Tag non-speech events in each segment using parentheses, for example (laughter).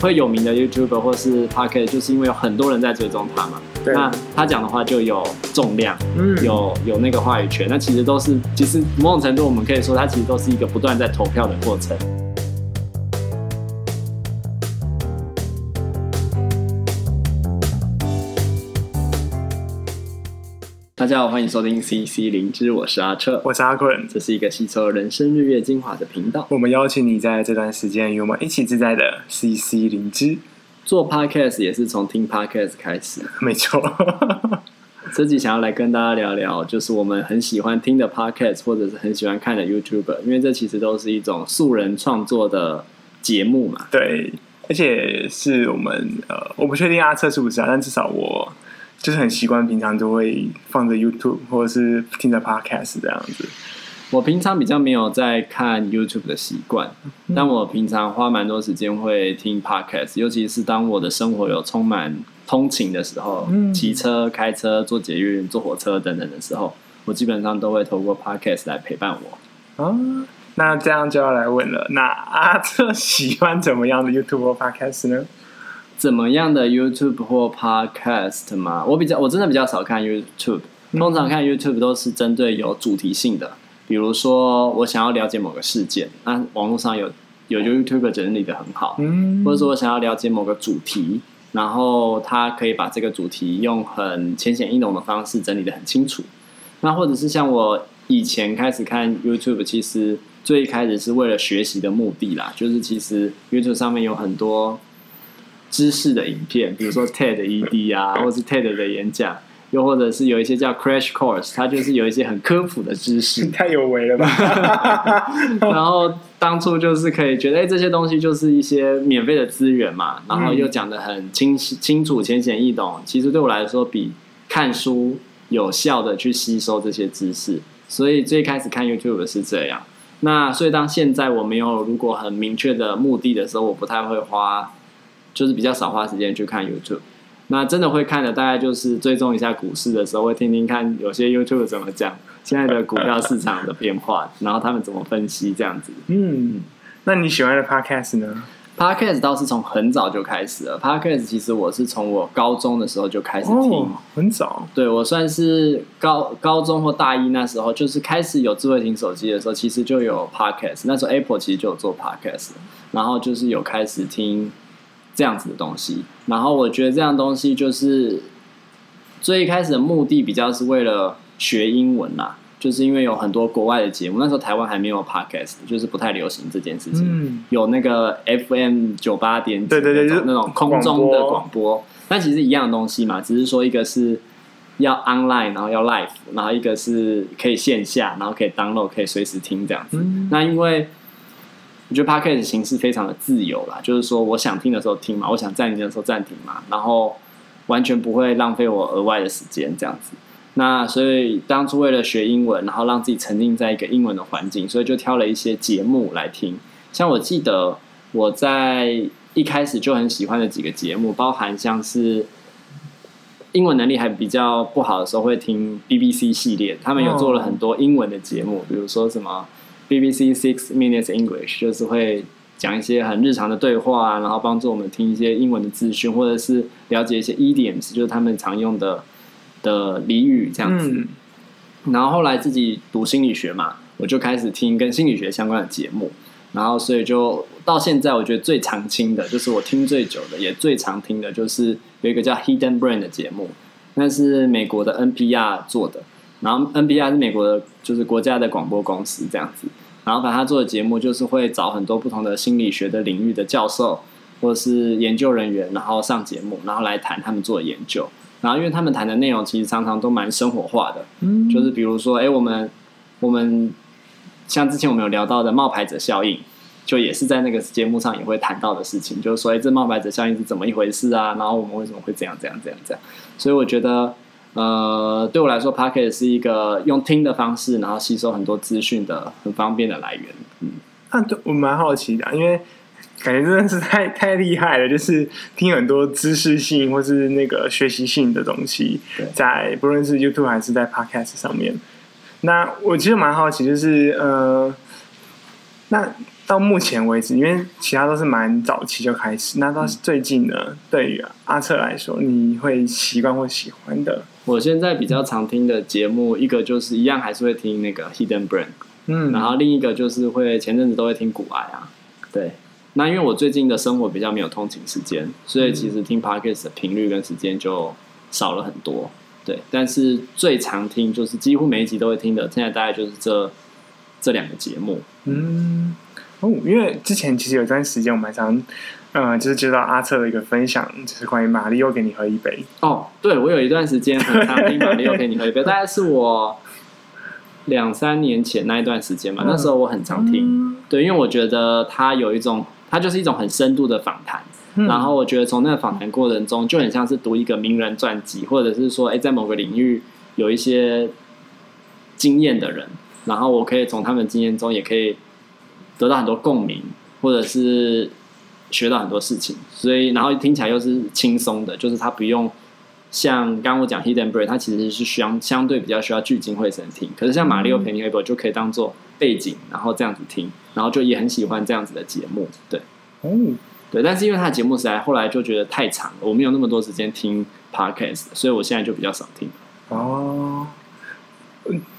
会有名的 YouTuber 或是 Podcast，就是因为有很多人在追踪他嘛。那他讲的话就有重量，嗯，有有那个话语权。那其实都是，其实某种程度我们可以说，他其实都是一个不断在投票的过程。大家好，欢迎收听 CC 灵芝，我是阿彻，我是阿坤，这是一个吸收人生日月精华的频道。我们邀请你在这段时间与我们一起自在的 CC 灵芝。做 Podcast 也是从听 Podcast 开始，没错。(laughs) 这集想要来跟大家聊聊，就是我们很喜欢听的 Podcast，或者是很喜欢看的 YouTuber，因为这其实都是一种素人创作的节目嘛。对，而且是我们呃，我不确定阿彻是不是啊，但至少我。就是很习惯，平常都会放着 YouTube 或者是听着 Podcast 这样子。我平常比较没有在看 YouTube 的习惯，嗯、但我平常花蛮多时间会听 Podcast，尤其是当我的生活有充满通勤的时候，骑、嗯、车、开车、坐捷运、坐火车等等的时候，我基本上都会透过 Podcast 来陪伴我。啊，那这样就要来问了，那阿彻 (laughs) 喜欢怎么样的 YouTube 或 Podcast 呢？怎么样的 YouTube 或 Podcast 吗？我比较，我真的比较少看 YouTube。通常看 YouTube 都是针对有主题性的，比如说我想要了解某个事件，那网络上有有 YouTube 整理的很好，嗯，或者说我想要了解某个主题，然后他可以把这个主题用很浅显易懂的方式整理的很清楚。那或者是像我以前开始看 YouTube，其实最一开始是为了学习的目的啦，就是其实 YouTube 上面有很多。知识的影片，比如说 TED ED 啊，或是 TED 的演讲，又或者是有一些叫 Crash Course，它就是有一些很科普的知识。(laughs) 太有为了吧？(laughs) 然后当初就是可以觉得，哎，这些东西就是一些免费的资源嘛，然后又讲得很清晰、清楚、浅显易懂。其实对我来说，比看书有效的去吸收这些知识。所以最开始看 YouTube 是这样。那所以当现在我没有如果很明确的目的的时候，我不太会花。就是比较少花时间去看 YouTube，那真的会看的大概就是追踪一下股市的时候，会听听看有些 YouTube 怎么讲现在的股票市场的变化，然后他们怎么分析这样子。嗯，那你喜欢的 Podcast 呢？Podcast 倒是从很早就开始了。Podcast 其实我是从我高中的时候就开始听，哦、很早。对，我算是高高中或大一那时候，就是开始有智慧型手机的时候，其实就有 Podcast。那时候 Apple 其实就有做 Podcast，然后就是有开始听。这样子的东西，然后我觉得这样东西就是最一开始的目的比较是为了学英文啦，就是因为有很多国外的节目，那时候台湾还没有 podcast，就是不太流行这件事情。嗯，有那个 FM 九八点对对对，那种空中的广播，但其实一样的东西嘛，只是说一个是要 online，然后要 live，然后一个是可以线下，然后可以 download，可以随时听这样子。嗯，那因为。我觉得 Podcast 形式非常的自由啦，就是说我想听的时候听嘛，我想暂停的时候暂停嘛，然后完全不会浪费我额外的时间这样子。那所以当初为了学英文，然后让自己沉浸在一个英文的环境，所以就挑了一些节目来听。像我记得我在一开始就很喜欢的几个节目，包含像是英文能力还比较不好的时候会听 BBC 系列，他们有做了很多英文的节目，比如说什么。BBC Six Minutes English 就是会讲一些很日常的对话啊，然后帮助我们听一些英文的资讯，或者是了解一些 idioms，就是他们常用的的俚语这样子。嗯。然后后来自己读心理学嘛，我就开始听跟心理学相关的节目，然后所以就到现在，我觉得最常听的就是我听最久的，也最常听的就是有一个叫 Hidden Brain 的节目，那是美国的 NPR 做的。然后 NBI 是美国的，就是国家的广播公司这样子。然后把他做的节目就是会找很多不同的心理学的领域的教授或是研究人员，然后上节目，然后来谈他们做的研究。然后因为他们谈的内容其实常常都蛮生活化的，嗯，就是比如说，哎，我们我们像之前我们有聊到的冒牌者效应，就也是在那个节目上也会谈到的事情，就是说，哎，这冒牌者效应是怎么一回事啊？然后我们为什么会这样这样这样这样？所以我觉得。呃，对我来说，Podcast 是一个用听的方式，然后吸收很多资讯的很方便的来源。嗯，那、啊、我蛮好奇的，因为感觉真的是太太厉害了，就是听很多知识性或是那个学习性的东西，在不论是 YouTube 还是在 Podcast 上面。那我其实蛮好奇，就是呃，那到目前为止，因为其他都是蛮早期就开始，那到最近呢，嗯、对于阿策来说，你会习惯或喜欢的？我现在比较常听的节目，一个就是一样还是会听那个 Hidden Brain，嗯，然后另一个就是会前阵子都会听古癌啊，对。那因为我最近的生活比较没有通勤时间，所以其实听 Podcast 的频率跟时间就少了很多，对。但是最常听就是几乎每一集都会听的，现在大概就是这这两个节目，嗯。哦，因为之前其实有一段时间我蛮常，呃，就是接到阿策的一个分享，就是关于马里奥给你喝一杯。哦，对，我有一段时间很常听马里奥给你喝一杯，大概是我两三年前那一段时间嘛，那时候我很常听，嗯、对，因为我觉得他有一种，他就是一种很深度的访谈，嗯、然后我觉得从那个访谈过程中，就很像是读一个名人传记，或者是说，哎，在某个领域有一些经验的人，然后我可以从他们经验中也可以。得到很多共鸣，或者是学到很多事情，所以然后听起来又是轻松的，就是他不用像刚刚我讲 Hidden Brain，它其实是需要相对比较需要聚精会神听。可是像马力欧陪你喝一杯就可以当做背景，然后这样子听，然后就也很喜欢这样子的节目。对，哦，对，但是因为他的节目实在后来就觉得太长了，我没有那么多时间听 Podcast，所以我现在就比较少听。哦，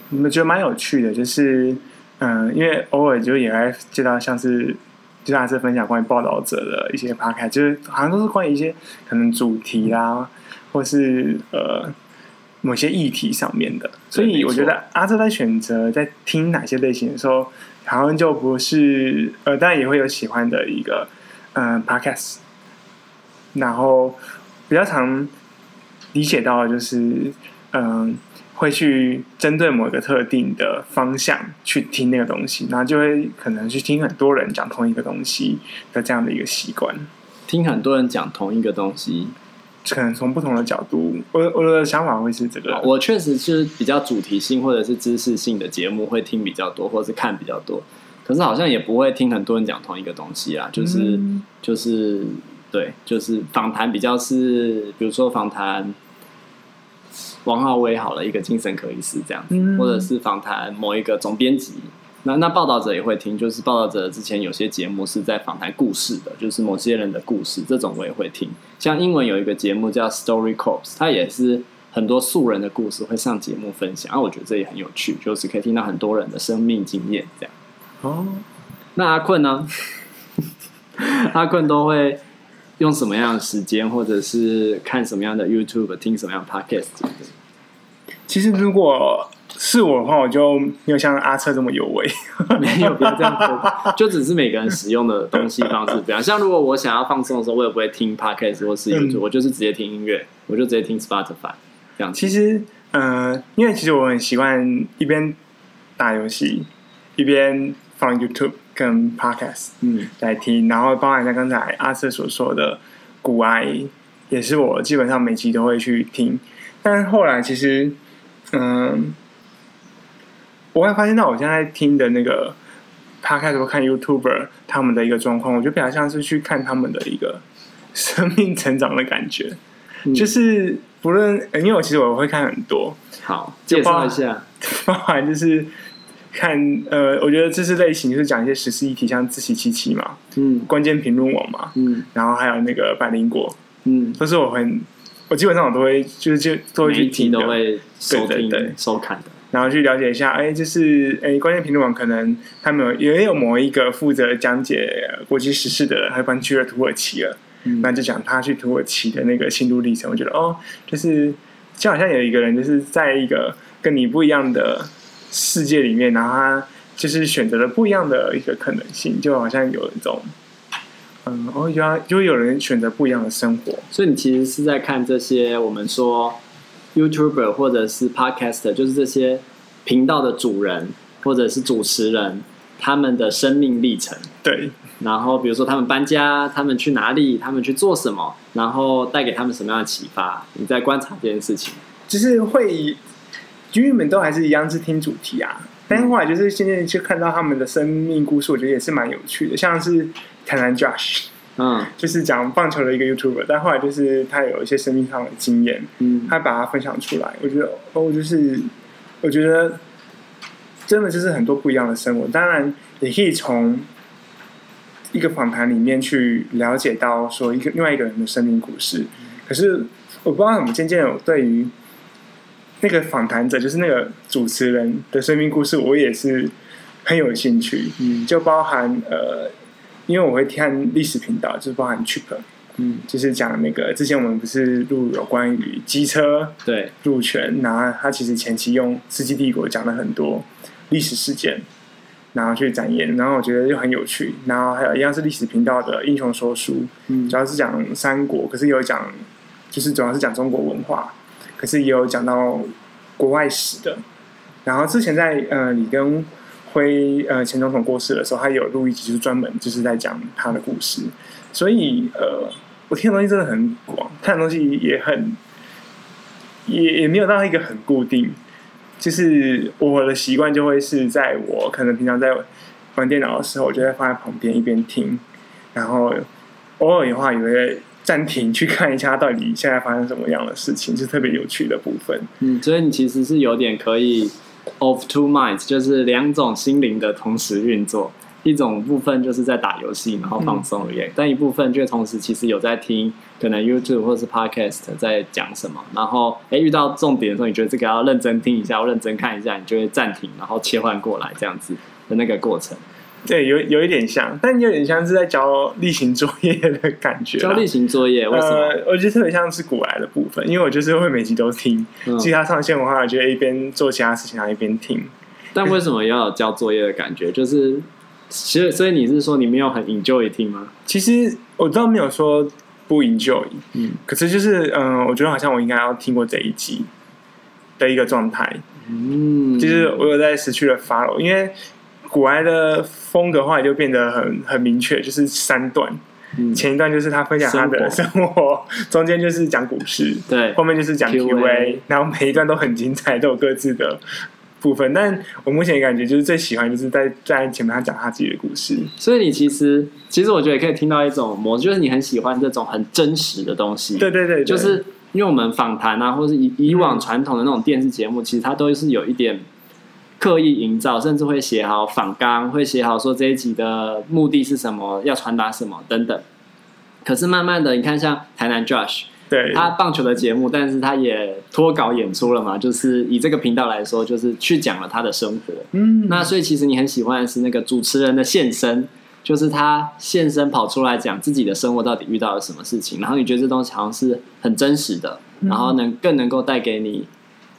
你们觉得蛮有趣的，就是。嗯，因为偶尔就也会接到像是，就像是分享关于报道者的一些 podcast，就是好像都是关于一些可能主题啦，或是呃某些议题上面的。所以我觉得阿策在选择在听哪些类型的时候，好像就不是呃，当然也会有喜欢的一个嗯 podcast，然后比较常理解到的就是嗯。会去针对某一个特定的方向去听那个东西，然后就会可能去听很多人讲同一个东西的这样的一个习惯。听很多人讲同一个东西，可能从不同的角度，我我的想法会是这个。我确实是比较主题性或者是知识性的节目会听比较多，或者是看比较多。可是好像也不会听很多人讲同一个东西啊，就是、嗯、就是对，就是访谈比较是，比如说访谈。王浩威好了，一个精神科医师这样子，嗯、或者是访谈某一个总编辑，那那报道者也会听，就是报道者之前有些节目是在访谈故事的，就是某些人的故事，这种我也会听。像英文有一个节目叫 Story Corps，它也是很多素人的故事会上节目分享，啊，我觉得这也很有趣，就是可以听到很多人的生命经验这样。哦，那阿困呢？(laughs) 阿困都会用什么样的时间，或者是看什么样的 YouTube，听什么样的 Podcast？其实如果是我的话，我就没有像阿策这么有为，(laughs) 没有不要这样说，就只是每个人使用的东西方式不一样。像如果我想要放松的时候，我也不会听 Podcast 或是 YouTube，、嗯、我就是直接听音乐，我就直接听 Spotify 这样。其实，嗯、呃，因为其实我很习惯一边打游戏一边放 YouTube 跟 Podcast，嗯，来听。然后包含像刚才阿瑟所说的古癌，也是我基本上每集都会去听。但是后来其实。嗯，我会发现到我现在听的那个，他开始看 YouTuber 他们的一个状况，我觉得比较像是去看他们的一个 (laughs) 生命成长的感觉，嗯、就是不论因为我其实我会看很多，好介绍一下，(laughs) 包含就是看呃，我觉得这是类型就是讲一些时事议题，像自习七七嘛，嗯，关键评论网嘛，嗯，然后还有那个百灵果，嗯，都是我很。我基本上我都会就是就都会去听，都会收听对对对。收看的，然后去了解一下，哎，就是哎，关键评论网可能他们有也有某一个负责讲解国际时事的人，他搬去了土耳其了，嗯、那就讲他去土耳其的那个心路历程。我觉得哦，就是就好像有一个人就是在一个跟你不一样的世界里面，然后他就是选择了不一样的一个可能性，就好像有一种。嗯，然后就就会有人选择不一样的生活，所以你其实是在看这些我们说 YouTuber 或者是 Podcaster，就是这些频道的主人或者是主持人他们的生命历程。对，然后比如说他们搬家，他们去哪里，他们去做什么，然后带给他们什么样的启发？你在观察这件事情，就是会，因为你们都还是一样是听主题啊，但是后来就是现在去看到他们的生命故事，我觉得也是蛮有趣的，像是。台南 Josh，嗯，就是讲棒球的一个 YouTuber，但后来就是他有一些生命上的经验，嗯，他把它分享出来，我觉得哦，就是我觉得真的就是很多不一样的生活，当然也可以从一个访谈里面去了解到说一个另外一个人的生命故事。可是我不知道怎么渐渐有对于那个访谈者，就是那个主持人的生命故事，我也是很有兴趣。嗯，就包含呃，因为我会看历史频道，就是包含 Chip，嗯，就是讲那个之前我们不是录有关于机车对路权，然后他其实前期用《世纪帝国》讲了很多历史事件。然后去展演，然后我觉得就很有趣。然后还有一样是历史频道的英雄说书，嗯，主要是讲三国，可是有讲，就是主要是讲中国文化，可是也有讲到国外史的。然后之前在呃李登辉呃前总统过世的时候，他有录一集，就是专门就是在讲他的故事。所以呃，我听的东西真的很广，看的东西也很，也也没有到一个很固定。就是我的习惯就会是在我可能平常在玩电脑的时候，我就会放在旁边一边听，然后偶尔的话也会暂停去看一下到底现在发生什么样的事情，就是特别有趣的部分。嗯，所以你其实是有点可以 of two minds，就是两种心灵的同时运作。一种部分就是在打游戏，然后放松而已。嗯、但一部分就同时其实有在听，可能 YouTube 或是 Podcast 在讲什么。然后，哎，遇到重点的时候，你觉得这个要认真听一下，要认真看一下，你就会暂停，然后切换过来，这样子的那个过程。对，有有一点像，但有点像是在交例行作业的感觉。交例行作业，为什么？呃，我觉得特别像是古癌的部分，因为我就是会每集都听。嗯、其他上线的话，我觉得一边做其他事情，然后一边听。但为什么要有交作业的感觉？就是。其实，所以你是说你没有很 enjoy 听吗？其实我倒没有说不 enjoy，嗯，可是就是嗯、呃，我觉得好像我应该要听过这一集的一个状态，嗯，就是我有在失去了 follow，因为股癌的风格话就变得很很明确，就是三段，嗯，前一段就是他分享他的生活，生活中间就是讲股市，对，后面就是讲 Q&A，然后每一段都很精彩，都有各自的。部分，但我目前感觉就是最喜欢就是在在前面他讲他自己的故事，所以你其实其实我觉得也可以听到一种模式，就是你很喜欢这种很真实的东西。对对对，对，就是因为我们访谈啊，或是以以往传统的那种电视节目，其实它都是有一点刻意营造，甚至会写好访纲，会写好说这一集的目的是什么，要传达什么等等。可是慢慢的，你看像台南 Josh。对他棒球的节目，但是他也脱稿演出了嘛，就是以这个频道来说，就是去讲了他的生活。嗯，那所以其实你很喜欢的是那个主持人的现身，就是他现身跑出来讲自己的生活到底遇到了什么事情，然后你觉得这东西好像是很真实的，然后能更能够带给你。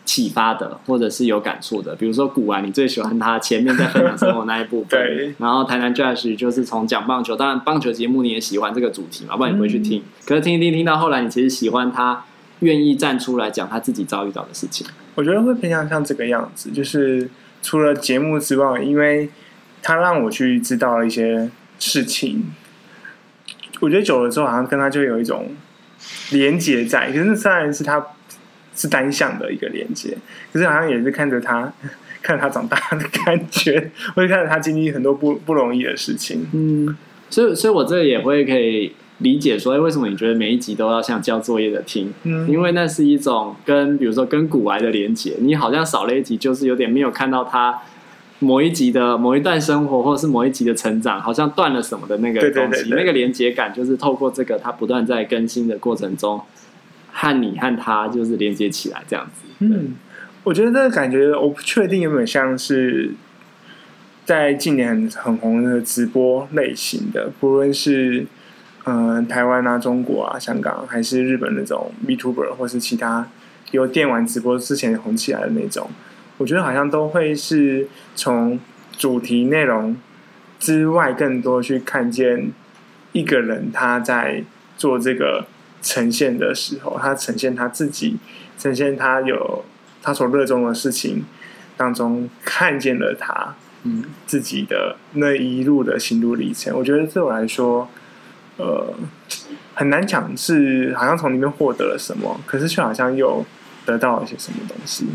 启发的，或者是有感触的，比如说古玩，你最喜欢他前面在分享生活那一部分。(laughs) 对。然后台南 Josh 就是从讲棒球，当然棒球节目你也喜欢这个主题嘛，不然你不会去听。嗯、可是听一听，听到后来，你其实喜欢他愿意站出来讲他自己遭遇到的事情。我觉得会偏向像这个样子，就是除了节目之外，因为他让我去知道了一些事情，我觉得久了之后，好像跟他就有一种连结在。可是那当然是他。是单向的一个连接，可是好像也是看着他，看着他长大的感觉，或者看着他经历很多不不容易的事情。嗯，所以，所以我这也会可以理解说，哎，为什么你觉得每一集都要像交作业的听？嗯，因为那是一种跟比如说跟古癌的连接，你好像少了一集，就是有点没有看到他某一集的某一段生活，或者是某一集的成长，好像断了什么的那个东西，对对对对，那个连接感，就是透过这个他不断在更新的过程中。和你和他就是连接起来这样子。嗯，我觉得这个感觉我不确定有没有像是在近年很很红的直播类型的，不论是嗯、呃、台湾啊、中国啊、香港还是日本那种 VTuber 或是其他有电玩直播之前红起来的那种，我觉得好像都会是从主题内容之外，更多去看见一个人他在做这个。呈现的时候，他呈现他自己，呈现他有他所热衷的事情当中，看见了他嗯自己的那一路的心路历程。我觉得对我来说，呃，很难讲是好像从里面获得了什么，可是却好像又得到了一些什么东西。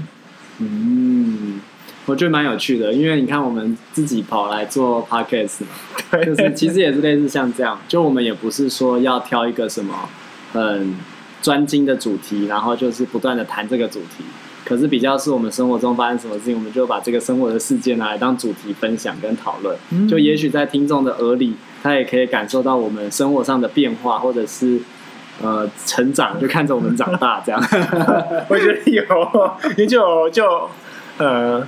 嗯，我觉得蛮有趣的，因为你看我们自己跑来做 podcast (laughs) 就是其实也是类似像这样，就我们也不是说要挑一个什么。很专精的主题，然后就是不断的谈这个主题，可是比较是我们生活中发生什么事情，我们就把这个生活的事件拿来当主题分享跟讨论。嗯、就也许在听众的耳里，他也可以感受到我们生活上的变化，或者是呃成长，就看着我们长大这样。(laughs) 我觉得有，也就就呃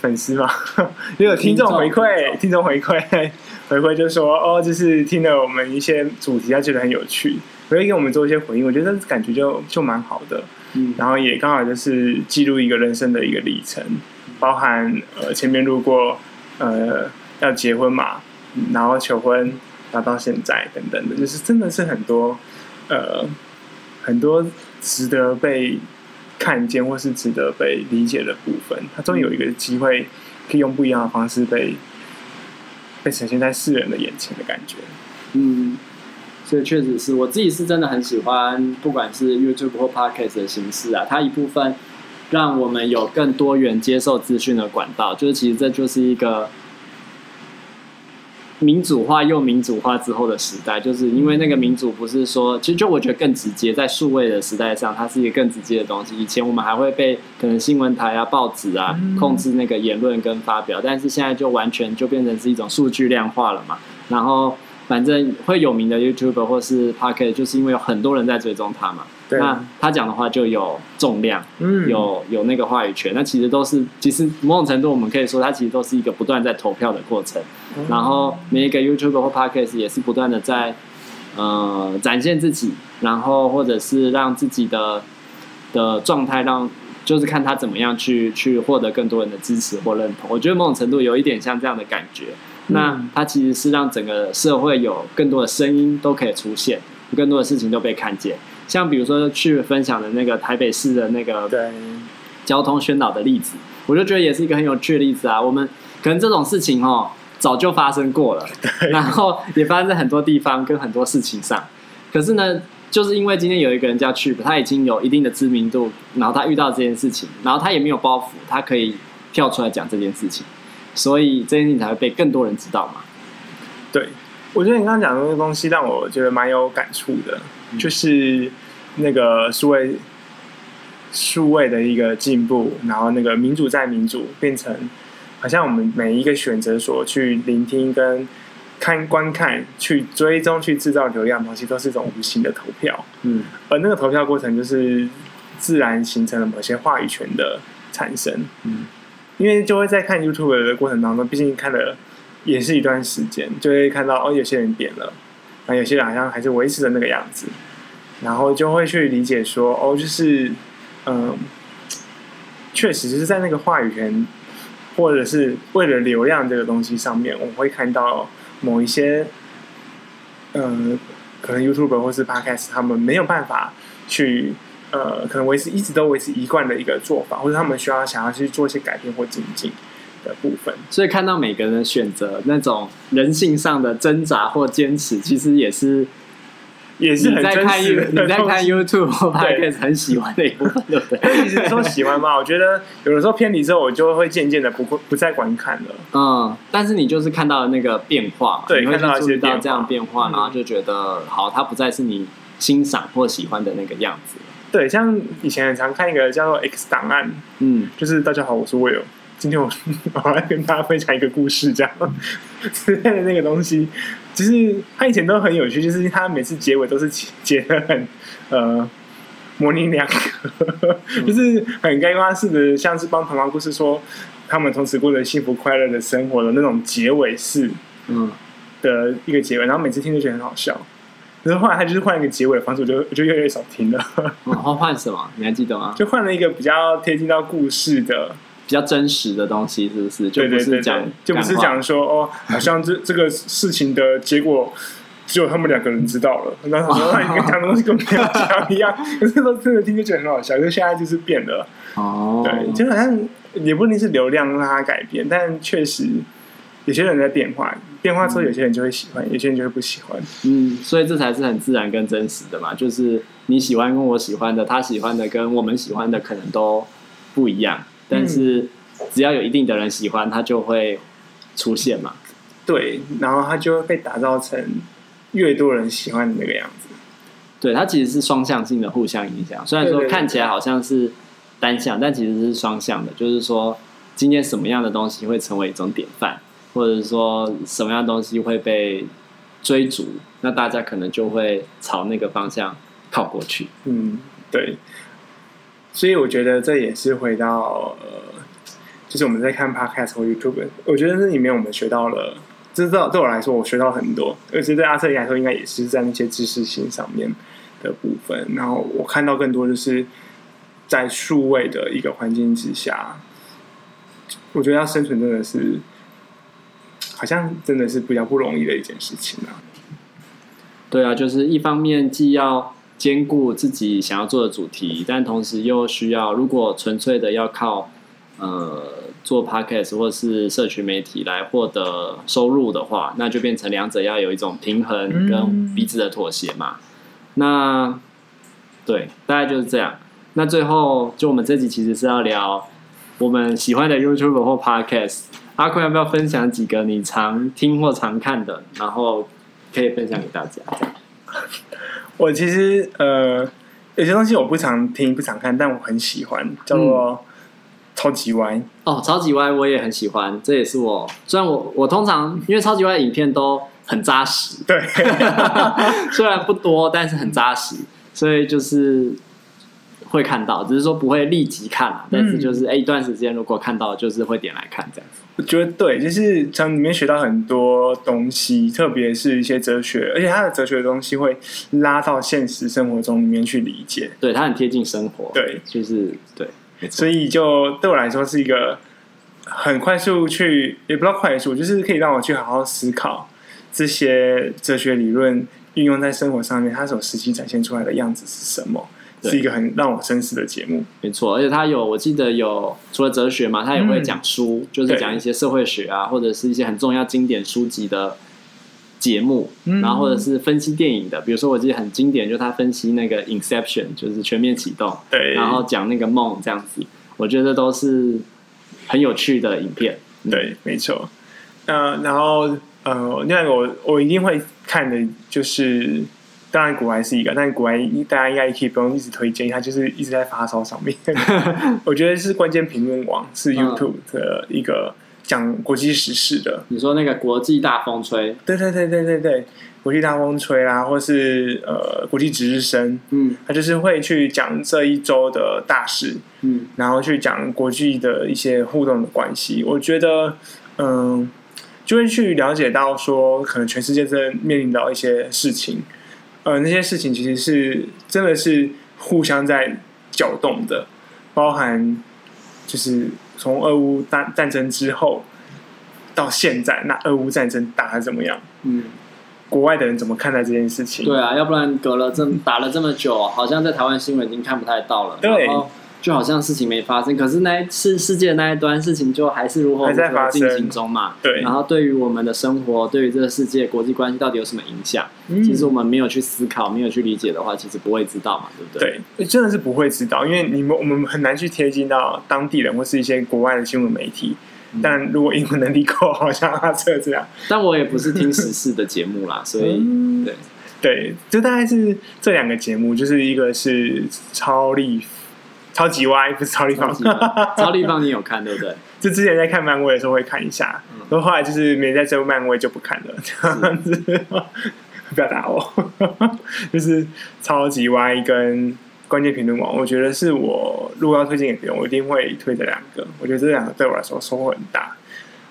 粉丝嘛，(laughs) 也有听众回馈，听众回馈回馈就说哦，就是听了我们一些主题，他觉得很有趣，所以给我们做一些回应，我觉得感觉就就蛮好的。嗯，然后也刚好就是记录一个人生的一个历程，包含呃前面路过呃要结婚嘛，然后求婚，然后到现在等等的，就是真的是很多呃很多值得被看见或是值得被理解的部分，他终于有一个机会可以用不一样的方式被被呈现在世人的眼前的感觉，嗯。这确实是我自己是真的很喜欢，不管是 YouTube 或 Podcast 的形式啊，它一部分让我们有更多元接受资讯的管道，就是其实这就是一个民主化又民主化之后的时代，就是因为那个民主不是说，其实就我觉得更直接，在数位的时代上，它是一个更直接的东西。以前我们还会被可能新闻台啊、报纸啊控制那个言论跟发表，但是现在就完全就变成是一种数据量化了嘛，然后。反正会有名的 YouTuber 或是 Podcast，就是因为有很多人在追踪他嘛。对。那他讲的话就有重量，嗯，有有那个话语权。那其实都是，其实某种程度我们可以说，他其实都是一个不断在投票的过程。嗯、然后每一个 YouTuber 或 Podcast 也是不断的在呃展现自己，然后或者是让自己的的状态让，就是看他怎么样去去获得更多人的支持或认同。我觉得某种程度有一点像这样的感觉。那它其实是让整个社会有更多的声音都可以出现，更多的事情都被看见。像比如说去分享的那个台北市的那个交通宣导的例子，我就觉得也是一个很有趣的例子啊。我们可能这种事情哦早就发生过了，(laughs) 然后也发生在很多地方跟很多事情上。可是呢，就是因为今天有一个人叫 Chip，他已经有一定的知名度，然后他遇到这件事情，然后他也没有包袱，他可以跳出来讲这件事情。所以这件事情才会被更多人知道嘛？对，我觉得你刚刚讲的那个东西让我觉得蛮有感触的，嗯、就是那个数位数位的一个进步，然后那个民主在民主变成好像我们每一个选择所去聆听、跟看、观看、去追踪、去制造流量的东西，都是一种无形的投票。嗯，而那个投票过程就是自然形成了某些话语权的产生。嗯。因为就会在看 YouTube 的过程当中，毕竟看了也是一段时间，就会看到哦，有些人变了，然后，有些人好像还是维持的那个样子，然后就会去理解说，哦，就是嗯，确实是在那个话语权或者是为了流量这个东西上面，我会看到某一些嗯，可能 YouTube 或是 Podcast 他们没有办法去。呃，可能维持一直都维持一贯的一个做法，或者他们需要想要去做一些改变或精进的部分。所以看到每个人的选择，那种人性上的挣扎或坚持，其实也是也是很在看你在看 YouTube 或 Podcast 很喜欢的一部分，对不对？(laughs) 其实说喜欢嘛，我觉得有的时候偏离之后，我就会渐渐的不不再观看了。嗯，但是你就是看到了那个变化，对，你会看到一些这样变化，然后就觉得好，它不再是你欣赏或喜欢的那个样子。对，像以前很常看一个叫做《X 档案》，嗯，就是大家好，我是 Will，今天我 (laughs) 我来跟大家分享一个故事，这样。之类的那个东西，就是他以前都很有趣，就是他每次结尾都是结的很呃模棱两可，嗯、(laughs) 就是很该瓜式的，像是帮童话故事说他们从此过着幸福快乐的生活的那种结尾式，嗯。的一个结尾，然后每次听都觉得很好笑。然后后来他就是换一个结尾的方式，我就我就越来越少听了。(laughs) 然后换什么？你还记得吗？就换了一个比较贴近到故事的、比较真实的东西，是不是？就不是讲，就不是讲说哦，好像这这个事情的结果只有他们两个人知道了。然后说你跟讲的东西跟没有讲一样，(laughs) 可是都真的听就觉得很好笑。就现在就是变了哦，对，就好像也不一定是流量让它改变，但确实。有些人在变化，变化之后有些人就会喜欢，嗯、有些人就会不喜欢。嗯，所以这才是很自然跟真实的嘛，就是你喜欢跟我喜欢的，他喜欢的跟我们喜欢的可能都不一样，但是只要有一定的人喜欢，他就会出现嘛。对，然后他就会被打造成越多人喜欢的那个样子。对，它其实是双向性的互相影响，虽然说看起来好像是。单向，但其实是双向的，就是说今天什么样的东西会成为一种典范，或者说什么样东西会被追逐，那大家可能就会朝那个方向靠过去。嗯，对。所以我觉得这也是回到呃，就是我们在看 Podcast 或 YouTube，我觉得这里面我们学到了，这对对我来说我学到很多，而且对阿策来说应该也是在那些知识性上面的部分。然后我看到更多就是在数位的一个环境之下，我觉得要生存真的是好像真的是比较不容易的一件事情啊。对啊，就是一方面既要。兼顾自己想要做的主题，但同时又需要，如果纯粹的要靠呃做 podcast 或是社群媒体来获得收入的话，那就变成两者要有一种平衡跟彼此的妥协嘛。那对，大概就是这样。那最后，就我们这集其实是要聊我们喜欢的 YouTube 或 podcast。阿坤要不要分享几个你常听或常看的，然后可以分享给大家？我其实呃，有些东西我不常听、不常看，但我很喜欢，叫做超级歪。哦，超级歪我也很喜欢，这也是我虽然我我通常因为超级歪影片都很扎实，对，(laughs) 虽然不多，但是很扎实，所以就是。会看到，只是说不会立即看，但是就是哎、嗯，一段时间如果看到，就是会点来看这样子。我觉得对，就是从里面学到很多东西，特别是一些哲学，而且他的哲学的东西会拉到现实生活中里面去理解。对，他很贴近生活。对，就是对，所以就对我来说是一个很快速去，也不知道快速，就是可以让我去好好思考这些哲学理论运用在生活上面，它所实际展现出来的样子是什么。是一个很让我深思的节目，没错，而且他有，我记得有除了哲学嘛，他也会讲书，嗯、就是讲一些社会学啊，或者是一些很重要经典书籍的节目，嗯、然后或者是分析电影的，比如说我记得很经典，就是他分析那个《Inception》，就是全面启动，对，然后讲那个梦这样子，我觉得都是很有趣的影片，对，没错，呃，然后呃，另外一个我我一定会看的就是。当然，国外是一个，但是国外大家应该也可以不用一直推荐，它就是一直在发烧上面。(laughs) 我觉得是关键评论网是 YouTube 的一个讲国际时事的。你说那个国际大风吹？对对对对对对，国际大风吹啦，或是呃国际值日生，嗯，他就是会去讲这一周的大事，嗯，然后去讲国际的一些互动的关系。我觉得，嗯、呃，就会去了解到说，可能全世界正面临到一些事情。呃，那些事情其实是真的是互相在搅动的，包含就是从俄乌战战争之后到现在，那俄乌战争打的怎么样？嗯，国外的人怎么看待这件事情？对啊，要不然隔了这打了这么久，好像在台湾新闻已经看不太到了。对。就好像事情没发生，可是那世世界的那一端事情就还是如何在进行中嘛？对。然后对于我们的生活，对于这个世界国际关系到底有什么影响？嗯。其实我们没有去思考，没有去理解的话，其实不会知道嘛，对不对？对，真的是不会知道，因为你们我们很难去贴近到当地人或是一些国外的新闻媒体。嗯。但如果英文能力够，好像阿策这样。但我也不是听时事的节目啦，所以对对，就大概是这两个节目，就是一个是超立。超级歪不是超立方，(laughs) 超立方你有看对不对？就之前在看漫威的时候会看一下，然后、嗯、后来就是没在追漫威就不看了，这样子。是 (laughs) 不要打我，(laughs) 就是超级歪跟关键评论网，我觉得是我如果要推荐给别人，我一定会推这两个。我觉得这两个对我来说收获很大。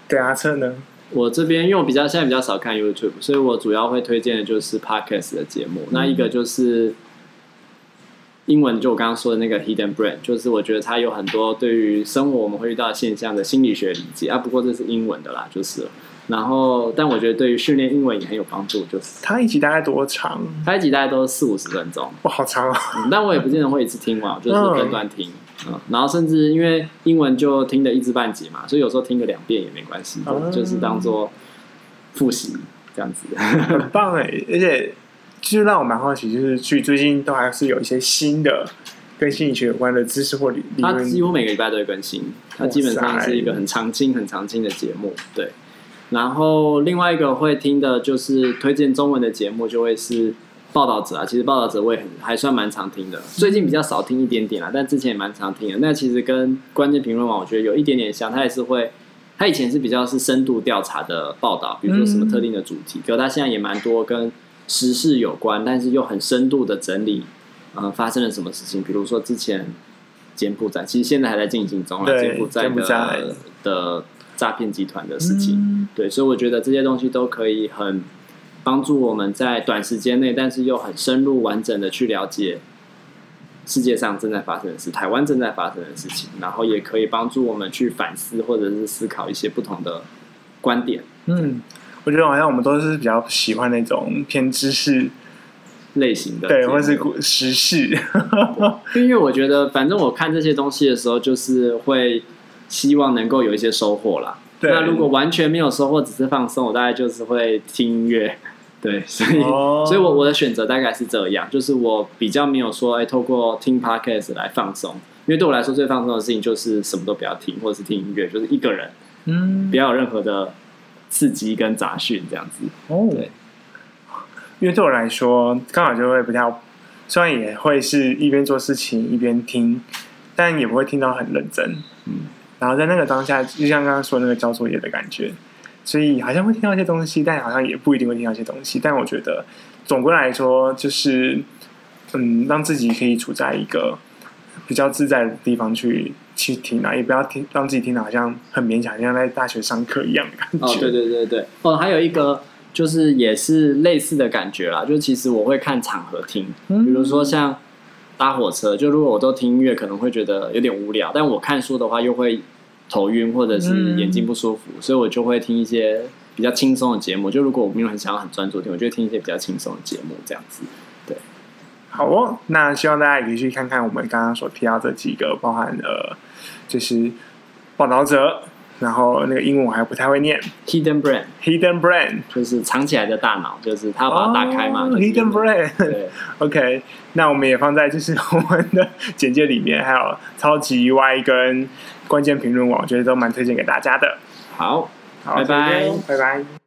对阿策呢？我这边因为我比较现在比较少看 YouTube，所以我主要会推荐的就是 Podcast 的节目。嗯、那一个就是。英文就我刚刚说的那个 Hidden Brain，就是我觉得它有很多对于生活我们会遇到的现象的心理学理解啊。不过这是英文的啦，就是。然后，但我觉得对于训练英文也很有帮助。就是它一集大概多长？它一集大概都是四五十分钟。哇，好长啊、嗯！但我也不见得会一次听完，(laughs) 就是分段听。嗯，然后甚至因为英文就听得一知半解嘛，所以有时候听个两遍也没关系，嗯、就是当做复习这样子。很棒哎，而且。其实让我蛮好奇，就是去最近都还是有一些新的跟心理学有关的知识或理论。它几乎每个礼拜都会更新，它基本上是一个很常青、很常青的节目。对。然后另外一个会听的就是推荐中文的节目，就会是报道者啊，其实报道者我也很还算蛮常听的，最近比较少听一点点啦，但之前也蛮常听的。那其实跟关键评论网我觉得有一点点像，他也是会，他以前是比较是深度调查的报道，比如说什么特定的主题，嗯、可是他现在也蛮多跟时事有关，但是又很深度的整理，呃，发生了什么事情，比如说之前柬埔寨，其实现在还在进行中啊，柬埔寨的的诈骗集团的事情，嗯，对，所以我觉得这些东西都可以很。帮助我们在短时间内，但是又很深入、完整的去了解世界上正在发生的事，台湾正在发生的事情，然后也可以帮助我们去反思或者是思考一些不同的观点。嗯，我觉得好像我们都是比较喜欢那种偏知识类型的，对，或者是时事。(laughs) 因为我觉得，反正我看这些东西的时候，就是会希望能够有一些收获啦。那如果完全没有收获，只是放松，我大概就是会听音乐。(laughs) 对，所以，oh. 所以我我的选择大概是这样，就是我比较没有说，哎，透过听 podcast 来放松，因为对我来说最放松的事情就是什么都不要听，或者是听音乐，就是一个人，嗯，不要有任何的刺激跟杂讯这样子。哦、oh.，对，因为对我来说，刚好就会比较，虽然也会是一边做事情一边听，但也不会听到很认真，嗯，然后在那个当下，就像刚刚说那个交作业的感觉。所以好像会听到一些东西，但好像也不一定会听到一些东西。但我觉得，总归来说，就是嗯，让自己可以处在一个比较自在的地方去去听啊，也不要听让自己听的好像很勉强，像在大学上课一样的感觉。哦，对对对对。哦，还有一个就是也是类似的感觉啦，就其实我会看场合听，比如说像搭火车，就如果我都听音乐，可能会觉得有点无聊。但我看书的话，又会。头晕或者是眼睛不舒服，嗯，所以我就会听一些比较轻松的节目。就如果我没有很想要很专注听，我就会听一些比较轻松的节目，这样子。对，好哦。那希望大家也可以去看看我们刚刚所提到这几个，包含了就是报道者，然后那个英文我还不太会念，Hidden Brain，Hidden Brain 就是藏起来的大脑，就是他把它打开嘛。Oh, Hidden Brain，对，(laughs) OK。那我们也放在就是我们的简介里面，还有超级 Y 跟。关键评论网，我觉得都蛮推荐给大家的。好，好，拜拜，拜拜。